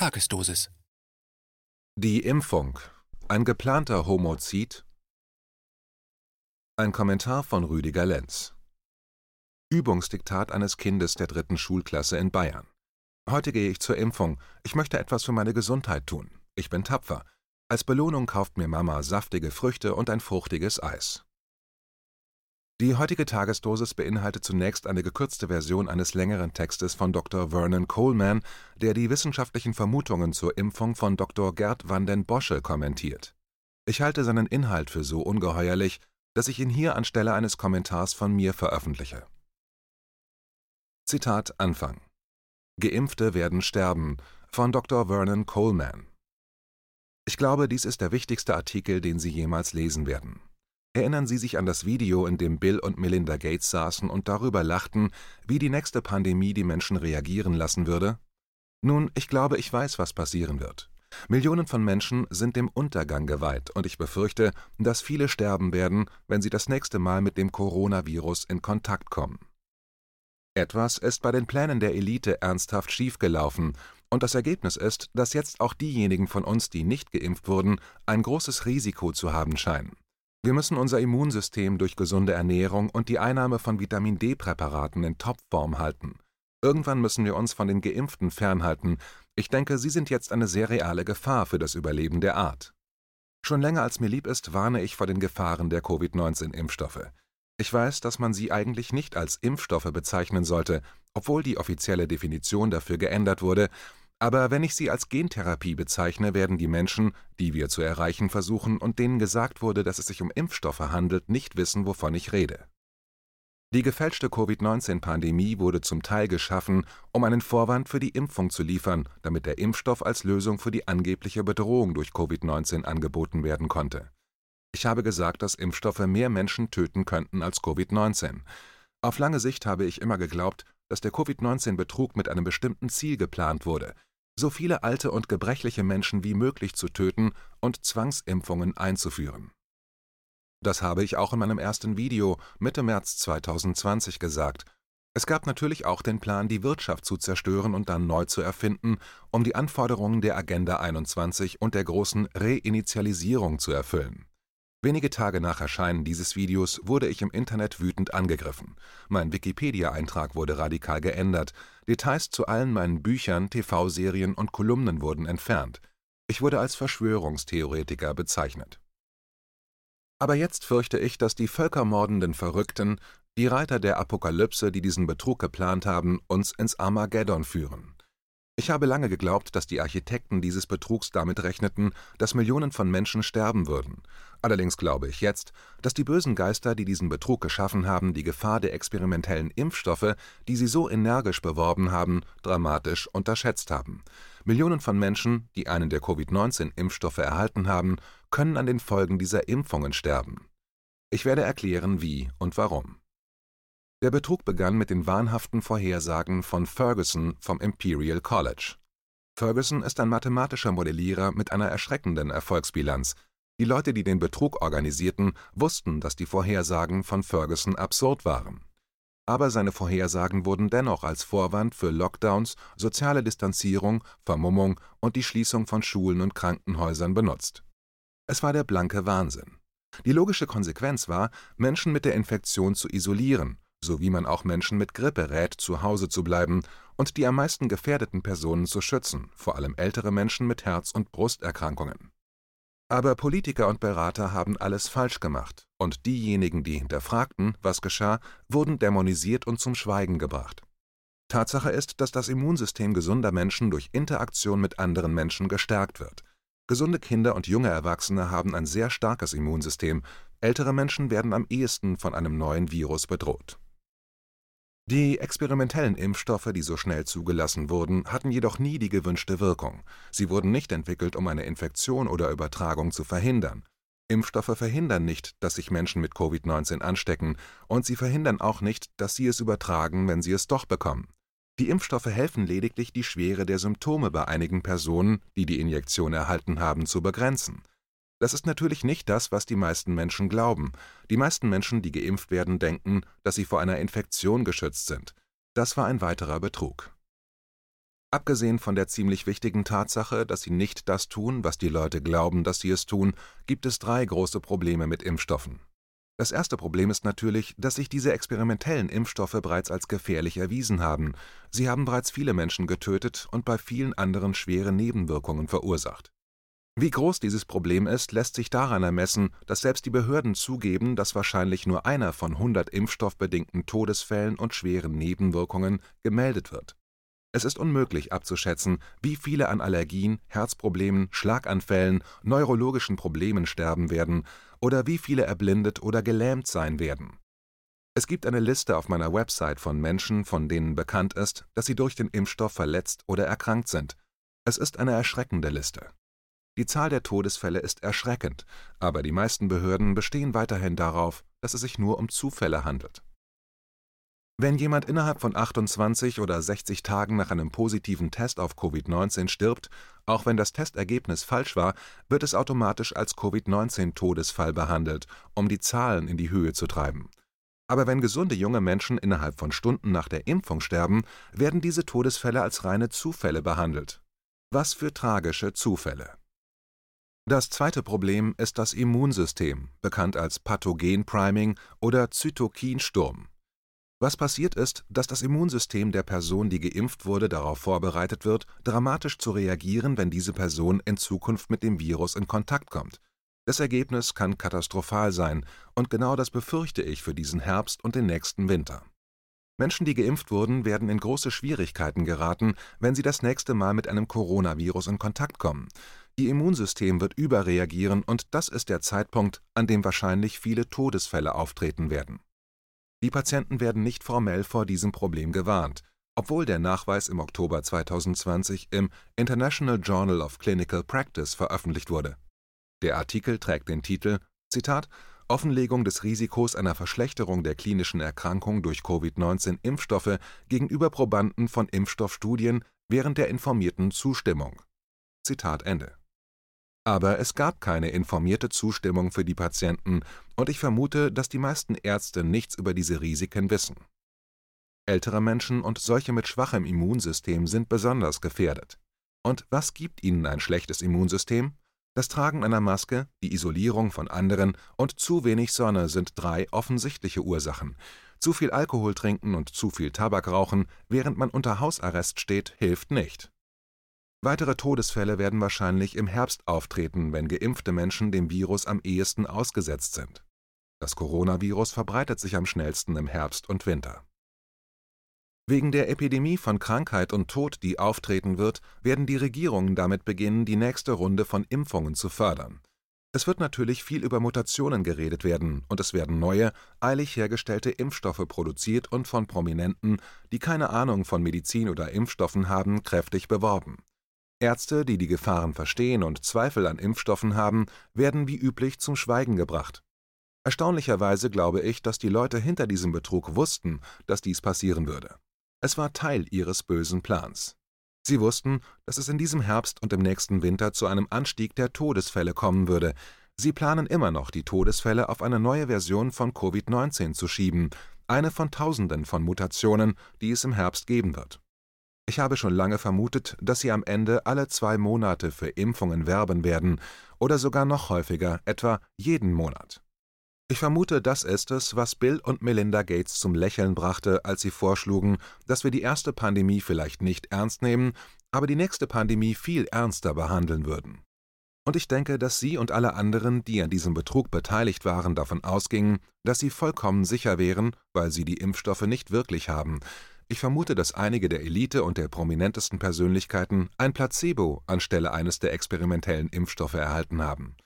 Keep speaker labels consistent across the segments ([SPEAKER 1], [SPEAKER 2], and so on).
[SPEAKER 1] Tagesdosis.
[SPEAKER 2] Die Impfung. Ein geplanter Homozid? Ein Kommentar von Rüdiger Lenz. Übungsdiktat eines Kindes der dritten Schulklasse in Bayern. Heute gehe ich zur Impfung. Ich möchte etwas für meine Gesundheit tun. Ich bin tapfer. Als Belohnung kauft mir Mama saftige Früchte und ein fruchtiges Eis. Die heutige Tagesdosis beinhaltet zunächst eine gekürzte Version eines längeren Textes von Dr. Vernon Coleman, der die wissenschaftlichen Vermutungen zur Impfung von Dr. Gerd van den Bossche kommentiert. Ich halte seinen Inhalt für so ungeheuerlich, dass ich ihn hier anstelle eines Kommentars von mir veröffentliche. Zitat Anfang Geimpfte werden sterben von Dr. Vernon Coleman. Ich glaube, dies ist der wichtigste Artikel, den Sie jemals lesen werden. Erinnern Sie sich an das Video, in dem Bill und Melinda Gates saßen und darüber lachten, wie die nächste Pandemie die Menschen reagieren lassen würde? Nun, ich glaube, ich weiß, was passieren wird. Millionen von Menschen sind dem Untergang geweiht, und ich befürchte, dass viele sterben werden, wenn sie das nächste Mal mit dem Coronavirus in Kontakt kommen. Etwas ist bei den Plänen der Elite ernsthaft schiefgelaufen, und das Ergebnis ist, dass jetzt auch diejenigen von uns, die nicht geimpft wurden, ein großes Risiko zu haben scheinen. Wir müssen unser Immunsystem durch gesunde Ernährung und die Einnahme von Vitamin D-Präparaten in Topform halten. Irgendwann müssen wir uns von den Geimpften fernhalten. Ich denke, sie sind jetzt eine sehr reale Gefahr für das Überleben der Art. Schon länger als mir lieb ist, warne ich vor den Gefahren der Covid-19-Impfstoffe. Ich weiß, dass man sie eigentlich nicht als Impfstoffe bezeichnen sollte, obwohl die offizielle Definition dafür geändert wurde, aber wenn ich sie als Gentherapie bezeichne, werden die Menschen, die wir zu erreichen versuchen und denen gesagt wurde, dass es sich um Impfstoffe handelt, nicht wissen, wovon ich rede. Die gefälschte Covid-19-Pandemie wurde zum Teil geschaffen, um einen Vorwand für die Impfung zu liefern, damit der Impfstoff als Lösung für die angebliche Bedrohung durch Covid-19 angeboten werden konnte. Ich habe gesagt, dass Impfstoffe mehr Menschen töten könnten als Covid-19. Auf lange Sicht habe ich immer geglaubt, dass der Covid-19-Betrug mit einem bestimmten Ziel geplant wurde – so viele alte und gebrechliche Menschen wie möglich zu töten und Zwangsimpfungen einzuführen. Das habe ich auch in meinem ersten Video Mitte März 2020 gesagt. Es gab natürlich auch den Plan, die Wirtschaft zu zerstören und dann neu zu erfinden, um die Anforderungen der Agenda 21 und der großen Reinitialisierung zu erfüllen. Wenige Tage nach Erscheinen dieses Videos wurde ich im Internet wütend angegriffen. Mein Wikipedia-Eintrag wurde radikal geändert. Details zu allen meinen Büchern, TV-Serien und Kolumnen wurden entfernt. Ich wurde als Verschwörungstheoretiker bezeichnet. Aber jetzt fürchte ich, dass die völkermordenden Verrückten, die Reiter der Apokalypse, die diesen Betrug geplant haben, uns ins Armageddon führen. Ich habe lange geglaubt, dass die Architekten dieses Betrugs damit rechneten, dass Millionen von Menschen sterben würden. Allerdings glaube ich jetzt, dass die bösen Geister, die diesen Betrug geschaffen haben, die Gefahr der experimentellen Impfstoffe, die sie so energisch beworben haben, dramatisch unterschätzt haben. Millionen von Menschen, die einen der Covid-19-Impfstoffe erhalten haben, können an den Folgen dieser Impfungen sterben. Ich werde erklären, wie und warum. Der Betrug begann mit den wahnhaften Vorhersagen von Ferguson vom Imperial College. Ferguson ist ein mathematischer Modellierer mit einer erschreckenden Erfolgsbilanz. Die Leute, die den Betrug organisierten, wussten, dass die Vorhersagen von Ferguson absurd waren. Aber seine Vorhersagen wurden dennoch als Vorwand für Lockdowns, soziale Distanzierung, Vermummung und die Schließung von Schulen und Krankenhäusern benutzt. Es war der blanke Wahnsinn. Die logische Konsequenz war, Menschen mit der Infektion zu isolieren so wie man auch Menschen mit Grippe rät, zu Hause zu bleiben und die am meisten gefährdeten Personen zu schützen, vor allem ältere Menschen mit Herz- und Brusterkrankungen. Aber Politiker und Berater haben alles falsch gemacht, und diejenigen, die hinterfragten, was geschah, wurden dämonisiert und zum Schweigen gebracht. Tatsache ist, dass das Immunsystem gesunder Menschen durch Interaktion mit anderen Menschen gestärkt wird. Gesunde Kinder und junge Erwachsene haben ein sehr starkes Immunsystem, ältere Menschen werden am ehesten von einem neuen Virus bedroht. Die experimentellen Impfstoffe, die so schnell zugelassen wurden, hatten jedoch nie die gewünschte Wirkung. Sie wurden nicht entwickelt, um eine Infektion oder Übertragung zu verhindern. Impfstoffe verhindern nicht, dass sich Menschen mit Covid-19 anstecken, und sie verhindern auch nicht, dass sie es übertragen, wenn sie es doch bekommen. Die Impfstoffe helfen lediglich, die Schwere der Symptome bei einigen Personen, die die Injektion erhalten haben, zu begrenzen. Das ist natürlich nicht das, was die meisten Menschen glauben. Die meisten Menschen, die geimpft werden, denken, dass sie vor einer Infektion geschützt sind. Das war ein weiterer Betrug Abgesehen von der ziemlich wichtigen Tatsache, dass sie nicht das tun, was die Leute glauben, dass sie es tun, gibt es drei große Probleme mit Impfstoffen. Das erste Problem ist natürlich, dass sich diese experimentellen Impfstoffe bereits als gefährlich erwiesen haben. Sie haben bereits viele Menschen getötet und bei vielen anderen schwere Nebenwirkungen verursacht. Wie groß dieses Problem ist, lässt sich daran ermessen, dass selbst die Behörden zugeben, dass wahrscheinlich nur einer von 100 impfstoffbedingten Todesfällen und schweren Nebenwirkungen gemeldet wird. Es ist unmöglich abzuschätzen, wie viele an Allergien, Herzproblemen, Schlaganfällen, neurologischen Problemen sterben werden oder wie viele erblindet oder gelähmt sein werden. Es gibt eine Liste auf meiner Website von Menschen, von denen bekannt ist, dass sie durch den Impfstoff verletzt oder erkrankt sind. Es ist eine erschreckende Liste. Die Zahl der Todesfälle ist erschreckend, aber die meisten Behörden bestehen weiterhin darauf, dass es sich nur um Zufälle handelt. Wenn jemand innerhalb von 28 oder 60 Tagen nach einem positiven Test auf Covid-19 stirbt, auch wenn das Testergebnis falsch war, wird es automatisch als Covid-19-Todesfall behandelt, um die Zahlen in die Höhe zu treiben. Aber wenn gesunde junge Menschen innerhalb von Stunden nach der Impfung sterben, werden diese Todesfälle als reine Zufälle behandelt. Was für tragische Zufälle. Das zweite Problem ist das Immunsystem, bekannt als Pathogenpriming oder Zytokinsturm. Was passiert ist, dass das Immunsystem der Person, die geimpft wurde, darauf vorbereitet wird, dramatisch zu reagieren, wenn diese Person in Zukunft mit dem Virus in Kontakt kommt. Das Ergebnis kann katastrophal sein, und genau das befürchte ich für diesen Herbst und den nächsten Winter. Menschen, die geimpft wurden, werden in große Schwierigkeiten geraten, wenn sie das nächste Mal mit einem Coronavirus in Kontakt kommen. Ihr Immunsystem wird überreagieren, und das ist der Zeitpunkt, an dem wahrscheinlich viele Todesfälle auftreten werden. Die Patienten werden nicht formell vor diesem Problem gewarnt, obwohl der Nachweis im Oktober 2020 im International Journal of Clinical Practice veröffentlicht wurde. Der Artikel trägt den Titel Zitat Offenlegung des Risikos einer Verschlechterung der klinischen Erkrankung durch Covid-19-Impfstoffe gegenüber Probanden von Impfstoffstudien während der informierten Zustimmung. Zitat Ende aber es gab keine informierte Zustimmung für die Patienten, und ich vermute, dass die meisten Ärzte nichts über diese Risiken wissen. Ältere Menschen und solche mit schwachem Immunsystem sind besonders gefährdet. Und was gibt ihnen ein schlechtes Immunsystem? Das Tragen einer Maske, die Isolierung von anderen und zu wenig Sonne sind drei offensichtliche Ursachen. Zu viel Alkohol trinken und zu viel Tabak rauchen, während man unter Hausarrest steht, hilft nicht. Weitere Todesfälle werden wahrscheinlich im Herbst auftreten, wenn geimpfte Menschen dem Virus am ehesten ausgesetzt sind. Das Coronavirus verbreitet sich am schnellsten im Herbst und Winter. Wegen der Epidemie von Krankheit und Tod, die auftreten wird, werden die Regierungen damit beginnen, die nächste Runde von Impfungen zu fördern. Es wird natürlich viel über Mutationen geredet werden, und es werden neue, eilig hergestellte Impfstoffe produziert und von Prominenten, die keine Ahnung von Medizin oder Impfstoffen haben, kräftig beworben. Ärzte, die die Gefahren verstehen und Zweifel an Impfstoffen haben, werden wie üblich zum Schweigen gebracht. Erstaunlicherweise glaube ich, dass die Leute hinter diesem Betrug wussten, dass dies passieren würde. Es war Teil ihres bösen Plans. Sie wussten, dass es in diesem Herbst und im nächsten Winter zu einem Anstieg der Todesfälle kommen würde. Sie planen immer noch, die Todesfälle auf eine neue Version von Covid-19 zu schieben, eine von Tausenden von Mutationen, die es im Herbst geben wird. Ich habe schon lange vermutet, dass sie am Ende alle zwei Monate für Impfungen werben werden oder sogar noch häufiger, etwa jeden Monat. Ich vermute, das ist es, was Bill und Melinda Gates zum Lächeln brachte, als sie vorschlugen, dass wir die erste Pandemie vielleicht nicht ernst nehmen, aber die nächste Pandemie viel ernster behandeln würden. Und ich denke, dass Sie und alle anderen, die an diesem Betrug beteiligt waren, davon ausgingen, dass Sie vollkommen sicher wären, weil Sie die Impfstoffe nicht wirklich haben, ich vermute, dass einige der Elite und der prominentesten Persönlichkeiten ein Placebo anstelle eines der experimentellen Impfstoffe erhalten haben.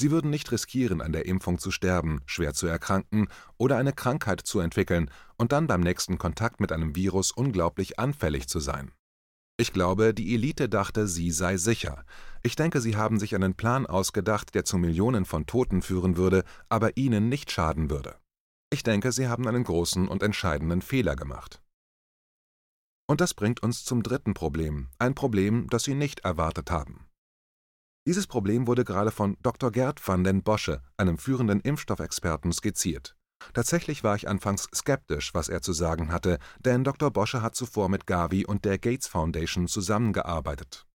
[SPEAKER 2] Sie würden nicht riskieren, an der Impfung zu sterben, schwer zu erkranken oder eine Krankheit zu entwickeln und dann beim nächsten Kontakt mit einem Virus unglaublich anfällig zu sein. Ich glaube, die Elite dachte, sie sei sicher. Ich denke, sie haben sich einen Plan ausgedacht, der zu Millionen von Toten führen würde, aber ihnen nicht schaden würde. Ich denke, sie haben einen großen und entscheidenden Fehler gemacht. Und das bringt uns zum dritten Problem, ein Problem, das Sie nicht erwartet haben. Dieses Problem wurde gerade von Dr. Gerd van den Bosche, einem führenden Impfstoffexperten, skizziert. Tatsächlich war ich anfangs skeptisch, was er zu sagen hatte, denn Dr. Bosche hat zuvor mit Gavi und der Gates Foundation zusammengearbeitet.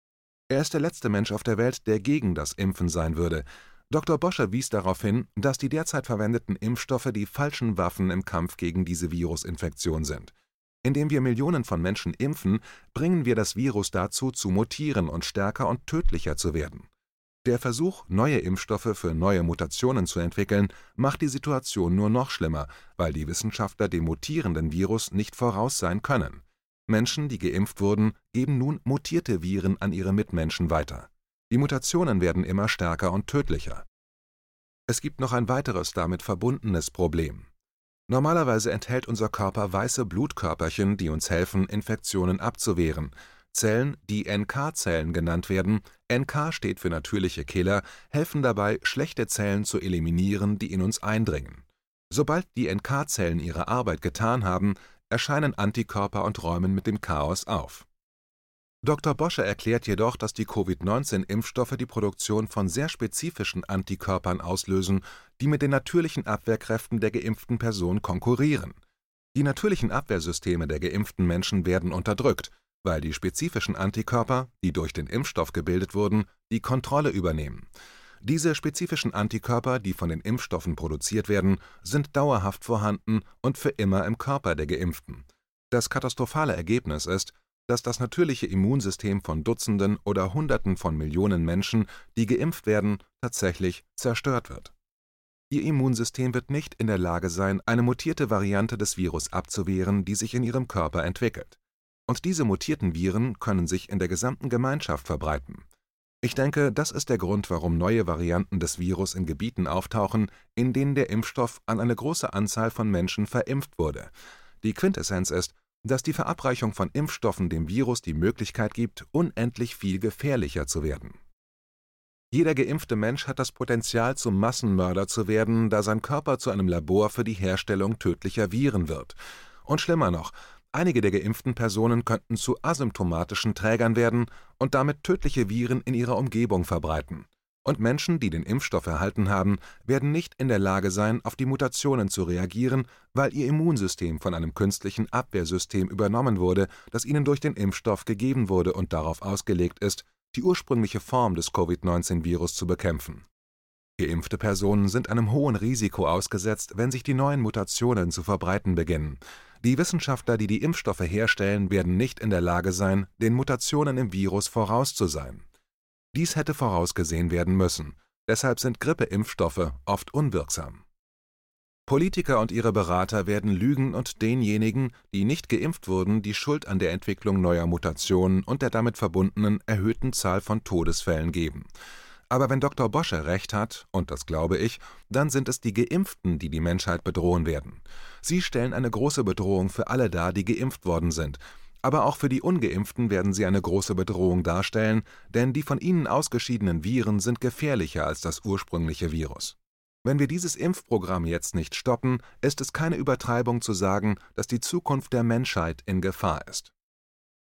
[SPEAKER 2] Er ist der letzte Mensch auf der Welt, der gegen das Impfen sein würde. Dr. Bosche wies darauf hin, dass die derzeit verwendeten Impfstoffe die falschen Waffen im Kampf gegen diese Virusinfektion sind. Indem wir Millionen von Menschen impfen, bringen wir das Virus dazu, zu mutieren und stärker und tödlicher zu werden. Der Versuch, neue Impfstoffe für neue Mutationen zu entwickeln, macht die Situation nur noch schlimmer, weil die Wissenschaftler dem mutierenden Virus nicht voraus sein können. Menschen, die geimpft wurden, geben nun mutierte Viren an ihre Mitmenschen weiter. Die Mutationen werden immer stärker und tödlicher. Es gibt noch ein weiteres damit verbundenes Problem. Normalerweise enthält unser Körper weiße Blutkörperchen, die uns helfen, Infektionen abzuwehren, Zellen, die NK-Zellen genannt werden (NK steht für natürliche Killer), helfen dabei, schlechte Zellen zu eliminieren, die in uns eindringen. Sobald die NK-Zellen ihre Arbeit getan haben, erscheinen Antikörper und räumen mit dem Chaos auf. Dr. Bosche erklärt jedoch, dass die Covid-19-Impfstoffe die Produktion von sehr spezifischen Antikörpern auslösen, die mit den natürlichen Abwehrkräften der geimpften Person konkurrieren. Die natürlichen Abwehrsysteme der geimpften Menschen werden unterdrückt weil die spezifischen Antikörper, die durch den Impfstoff gebildet wurden, die Kontrolle übernehmen. Diese spezifischen Antikörper, die von den Impfstoffen produziert werden, sind dauerhaft vorhanden und für immer im Körper der Geimpften. Das katastrophale Ergebnis ist, dass das natürliche Immunsystem von Dutzenden oder Hunderten von Millionen Menschen, die geimpft werden, tatsächlich zerstört wird. Ihr Immunsystem wird nicht in der Lage sein, eine mutierte Variante des Virus abzuwehren, die sich in ihrem Körper entwickelt und diese mutierten Viren können sich in der gesamten Gemeinschaft verbreiten. Ich denke, das ist der Grund, warum neue Varianten des Virus in Gebieten auftauchen, in denen der Impfstoff an eine große Anzahl von Menschen verimpft wurde. Die Quintessenz ist, dass die Verabreichung von Impfstoffen dem Virus die Möglichkeit gibt, unendlich viel gefährlicher zu werden. Jeder geimpfte Mensch hat das Potenzial, zum Massenmörder zu werden, da sein Körper zu einem Labor für die Herstellung tödlicher Viren wird. Und schlimmer noch, Einige der geimpften Personen könnten zu asymptomatischen Trägern werden und damit tödliche Viren in ihrer Umgebung verbreiten. Und Menschen, die den Impfstoff erhalten haben, werden nicht in der Lage sein, auf die Mutationen zu reagieren, weil ihr Immunsystem von einem künstlichen Abwehrsystem übernommen wurde, das ihnen durch den Impfstoff gegeben wurde und darauf ausgelegt ist, die ursprüngliche Form des Covid-19-Virus zu bekämpfen. Geimpfte Personen sind einem hohen Risiko ausgesetzt, wenn sich die neuen Mutationen zu verbreiten beginnen. Die Wissenschaftler, die die Impfstoffe herstellen, werden nicht in der Lage sein, den Mutationen im Virus voraus zu sein. Dies hätte vorausgesehen werden müssen, deshalb sind Grippeimpfstoffe oft unwirksam. Politiker und ihre Berater werden lügen und denjenigen, die nicht geimpft wurden, die Schuld an der Entwicklung neuer Mutationen und der damit verbundenen erhöhten Zahl von Todesfällen geben. Aber wenn Dr. Bosche recht hat, und das glaube ich, dann sind es die Geimpften, die die Menschheit bedrohen werden. Sie stellen eine große Bedrohung für alle dar, die geimpft worden sind. Aber auch für die ungeimpften werden sie eine große Bedrohung darstellen, denn die von ihnen ausgeschiedenen Viren sind gefährlicher als das ursprüngliche Virus. Wenn wir dieses Impfprogramm jetzt nicht stoppen, ist es keine Übertreibung zu sagen, dass die Zukunft der Menschheit in Gefahr ist.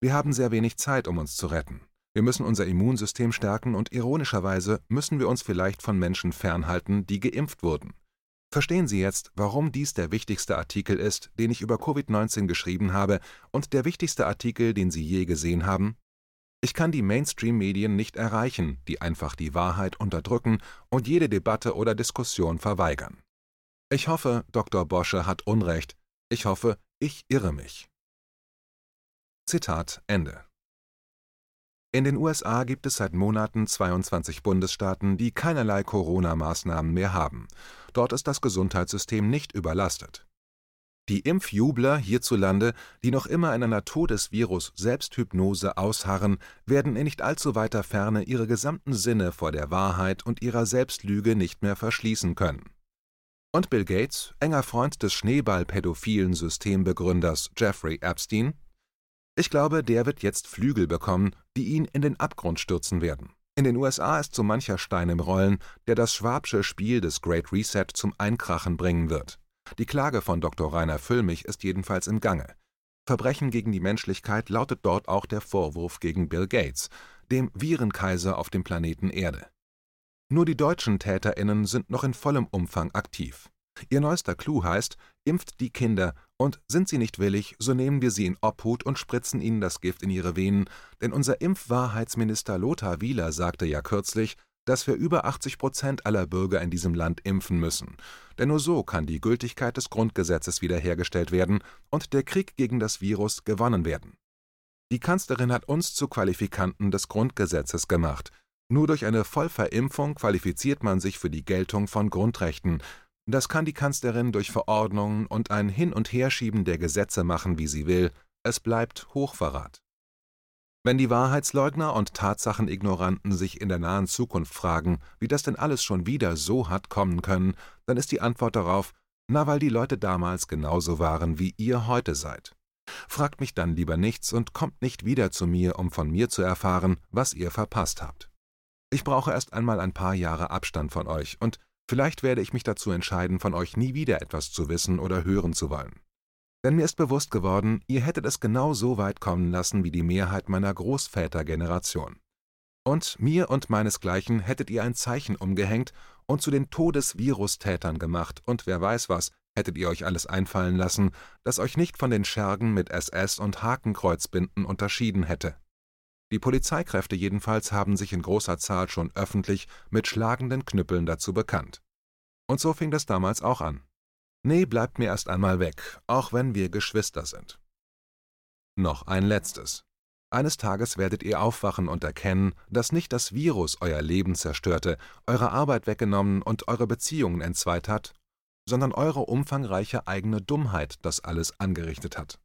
[SPEAKER 2] Wir haben sehr wenig Zeit, um uns zu retten. Wir müssen unser Immunsystem stärken und ironischerweise müssen wir uns vielleicht von Menschen fernhalten, die geimpft wurden. Verstehen Sie jetzt, warum dies der wichtigste Artikel ist, den ich über Covid-19 geschrieben habe und der wichtigste Artikel, den Sie je gesehen haben? Ich kann die Mainstream-Medien nicht erreichen, die einfach die Wahrheit unterdrücken und jede Debatte oder Diskussion verweigern. Ich hoffe, Dr. Bosche hat Unrecht. Ich hoffe, ich irre mich. Zitat Ende. In den USA gibt es seit Monaten 22 Bundesstaaten, die keinerlei Corona-Maßnahmen mehr haben. Dort ist das Gesundheitssystem nicht überlastet. Die Impfjubler hierzulande, die noch in einer Todesvirus-Selbsthypnose ausharren, werden in nicht allzu weiter Ferne ihre gesamten Sinne vor der Wahrheit und ihrer Selbstlüge nicht mehr verschließen können. Und Bill Gates, enger Freund des Schneeball-pädophilen Systembegründers Jeffrey Epstein, ich glaube, der wird jetzt Flügel bekommen, die ihn in den Abgrund stürzen werden. In den USA ist so mancher Stein im Rollen, der das Schwabsche Spiel des Great Reset zum Einkrachen bringen wird. Die Klage von Dr. Rainer Füllmich ist jedenfalls im Gange. Verbrechen gegen die Menschlichkeit lautet dort auch der Vorwurf gegen Bill Gates, dem Virenkaiser auf dem Planeten Erde. Nur die deutschen TäterInnen sind noch in vollem Umfang aktiv. Ihr neuester Clou heißt, impft die Kinder und sind sie nicht willig, so nehmen wir sie in Obhut und spritzen ihnen das Gift in ihre Venen, denn unser Impfwahrheitsminister Lothar Wieler sagte ja kürzlich, dass wir über 80 Prozent aller Bürger in diesem Land impfen müssen. Denn nur so kann die Gültigkeit des Grundgesetzes wiederhergestellt werden und der Krieg gegen das Virus gewonnen werden. Die Kanzlerin hat uns zu Qualifikanten des Grundgesetzes gemacht. Nur durch eine Vollverimpfung qualifiziert man sich für die Geltung von Grundrechten. Das kann die Kanzlerin durch Verordnungen und ein Hin- und Herschieben der Gesetze machen, wie sie will. Es bleibt Hochverrat. Wenn die Wahrheitsleugner und Tatsachenignoranten sich in der nahen Zukunft fragen, wie das denn alles schon wieder so hat kommen können, dann ist die Antwort darauf, na, weil die Leute damals genauso waren, wie ihr heute seid. Fragt mich dann lieber nichts und kommt nicht wieder zu mir, um von mir zu erfahren, was ihr verpasst habt. Ich brauche erst einmal ein paar Jahre Abstand von euch, und vielleicht werde ich mich dazu entscheiden, von euch nie wieder etwas zu wissen oder hören zu wollen. Denn mir ist bewusst geworden, ihr hättet es genau so weit kommen lassen wie die Mehrheit meiner Großvätergeneration. Und mir und meinesgleichen hättet ihr ein Zeichen umgehängt und zu den Todesvirustätern gemacht, und wer weiß was, hättet ihr euch alles einfallen lassen, das euch nicht von den Schergen mit SS und Hakenkreuzbinden unterschieden hätte. Die Polizeikräfte jedenfalls haben sich in großer Zahl schon öffentlich mit schlagenden Knüppeln dazu bekannt. Und so fing das damals auch an. Nee, bleibt mir erst einmal weg, auch wenn wir Geschwister sind. Noch ein letztes. Eines Tages werdet ihr aufwachen und erkennen, dass nicht das Virus euer Leben zerstörte, eure Arbeit weggenommen und eure Beziehungen entzweit hat, sondern eure umfangreiche eigene Dummheit das alles angerichtet hat.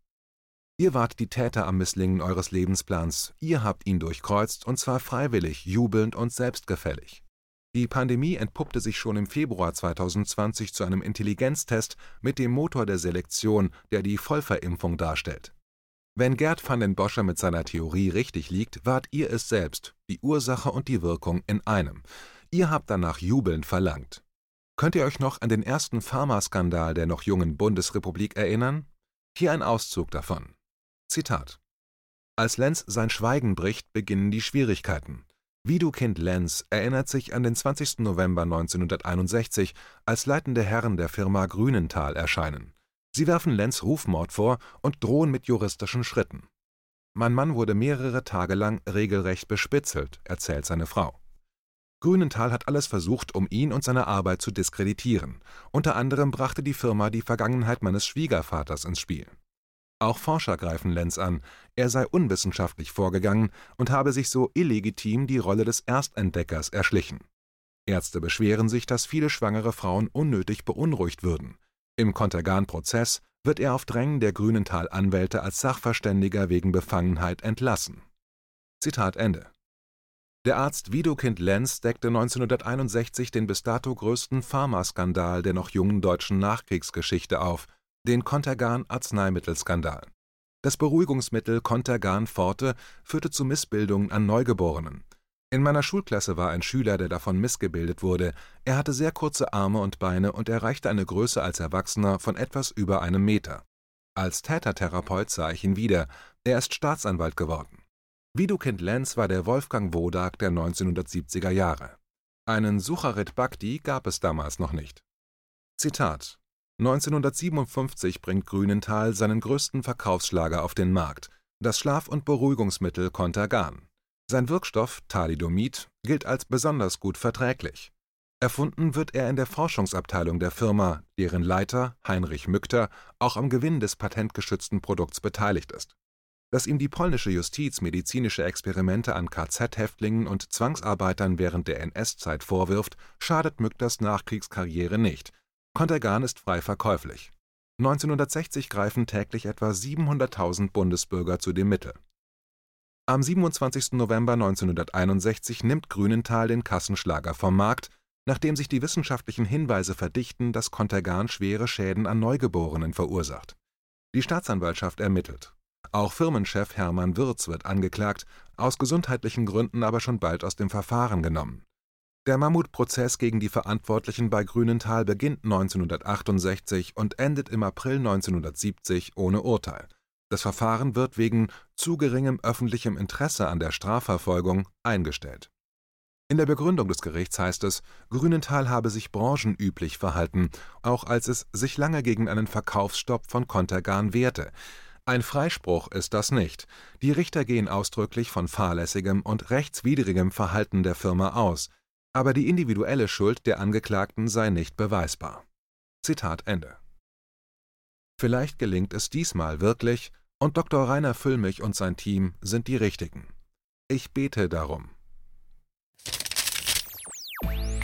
[SPEAKER 2] Ihr wart die Täter am Misslingen eures Lebensplans, ihr habt ihn durchkreuzt und zwar freiwillig, jubelnd und selbstgefällig. Die Pandemie entpuppte sich schon im Februar 2020 zu einem Intelligenztest mit dem Motor der Selektion, der die Vollverimpfung darstellt. Wenn Gerd van den Boscher mit seiner Theorie richtig liegt, wart ihr es selbst, die Ursache und die Wirkung in einem. Ihr habt danach jubelnd verlangt. Könnt ihr euch noch an den ersten Pharmaskandal der noch jungen Bundesrepublik erinnern? Hier ein Auszug davon. Zitat Als Lenz sein Schweigen bricht, beginnen die Schwierigkeiten. Widukind Lenz erinnert sich an den 20. November 1961, als leitende Herren der Firma Grünenthal erscheinen. Sie werfen Lenz Rufmord vor und drohen mit juristischen Schritten. Mein Mann wurde mehrere Tage lang regelrecht bespitzelt, erzählt seine Frau. Grünenthal hat alles versucht, um ihn und seine Arbeit zu diskreditieren. Unter anderem brachte die Firma die Vergangenheit meines Schwiegervaters ins Spiel. Auch Forscher greifen Lenz an, er sei unwissenschaftlich vorgegangen und habe sich so illegitim die Rolle des Erstentdeckers erschlichen. Ärzte beschweren sich, dass viele schwangere Frauen unnötig beunruhigt würden. Im Kontergan-Prozess wird er auf Drängen der Grünenthal-Anwälte als Sachverständiger wegen Befangenheit entlassen. Zitat Ende. Der Arzt Widukind Lenz deckte 1961 den bis dato größten Pharmaskandal der noch jungen deutschen Nachkriegsgeschichte auf, den Contergan-Arzneimittelskandal. Das Beruhigungsmittel Contergan Forte führte zu Missbildungen an Neugeborenen. In meiner Schulklasse war ein Schüler, der davon missgebildet wurde. Er hatte sehr kurze Arme und Beine und erreichte eine Größe als Erwachsener von etwas über einem Meter. Als Tätertherapeut sah ich ihn wieder. Er ist Staatsanwalt geworden. Widukind Lenz war der Wolfgang Wodak der 1970er Jahre. Einen Sucharit Bhakti gab es damals noch nicht. Zitat 1957 bringt Grünenthal seinen größten Verkaufsschlager auf den Markt, das Schlaf und Beruhigungsmittel Contergan. Sein Wirkstoff Thalidomid gilt als besonders gut verträglich. Erfunden wird er in der Forschungsabteilung der Firma, deren Leiter, Heinrich Mückter, auch am Gewinn des patentgeschützten Produkts beteiligt ist. Dass ihm die polnische Justiz medizinische Experimente an KZ-Häftlingen und Zwangsarbeitern während der NS-Zeit vorwirft, schadet Mückters Nachkriegskarriere nicht Contergan ist frei verkäuflich. 1960 greifen täglich etwa 700.000 Bundesbürger zu dem Mittel. Am 27. November 1961 nimmt Grünenthal den Kassenschlager vom Markt, nachdem sich die wissenschaftlichen Hinweise verdichten, dass Contergan schwere Schäden an Neugeborenen verursacht. Die Staatsanwaltschaft ermittelt. Auch Firmenchef Hermann Wirz wird angeklagt, aus gesundheitlichen Gründen aber schon bald aus dem Verfahren genommen der Mammutprozess gegen die Verantwortlichen bei Grünenthal beginnt 1968 und endet im April 1970 ohne Urteil. Das Verfahren wird wegen zu geringem öffentlichem Interesse an der Strafverfolgung eingestellt In der Begründung des Gerichts heißt es, Grünenthal habe sich branchenüblich verhalten, auch als es sich lange gegen einen Verkaufsstopp von Contergan wehrte. Ein Freispruch ist das nicht. Die Richter gehen ausdrücklich von fahrlässigem und rechtswidrigem Verhalten der Firma aus, aber die individuelle Schuld der Angeklagten sei nicht beweisbar. Zitat Ende. Vielleicht gelingt es diesmal wirklich, und Dr. Rainer Füllmich und sein Team sind die Richtigen. Ich bete darum.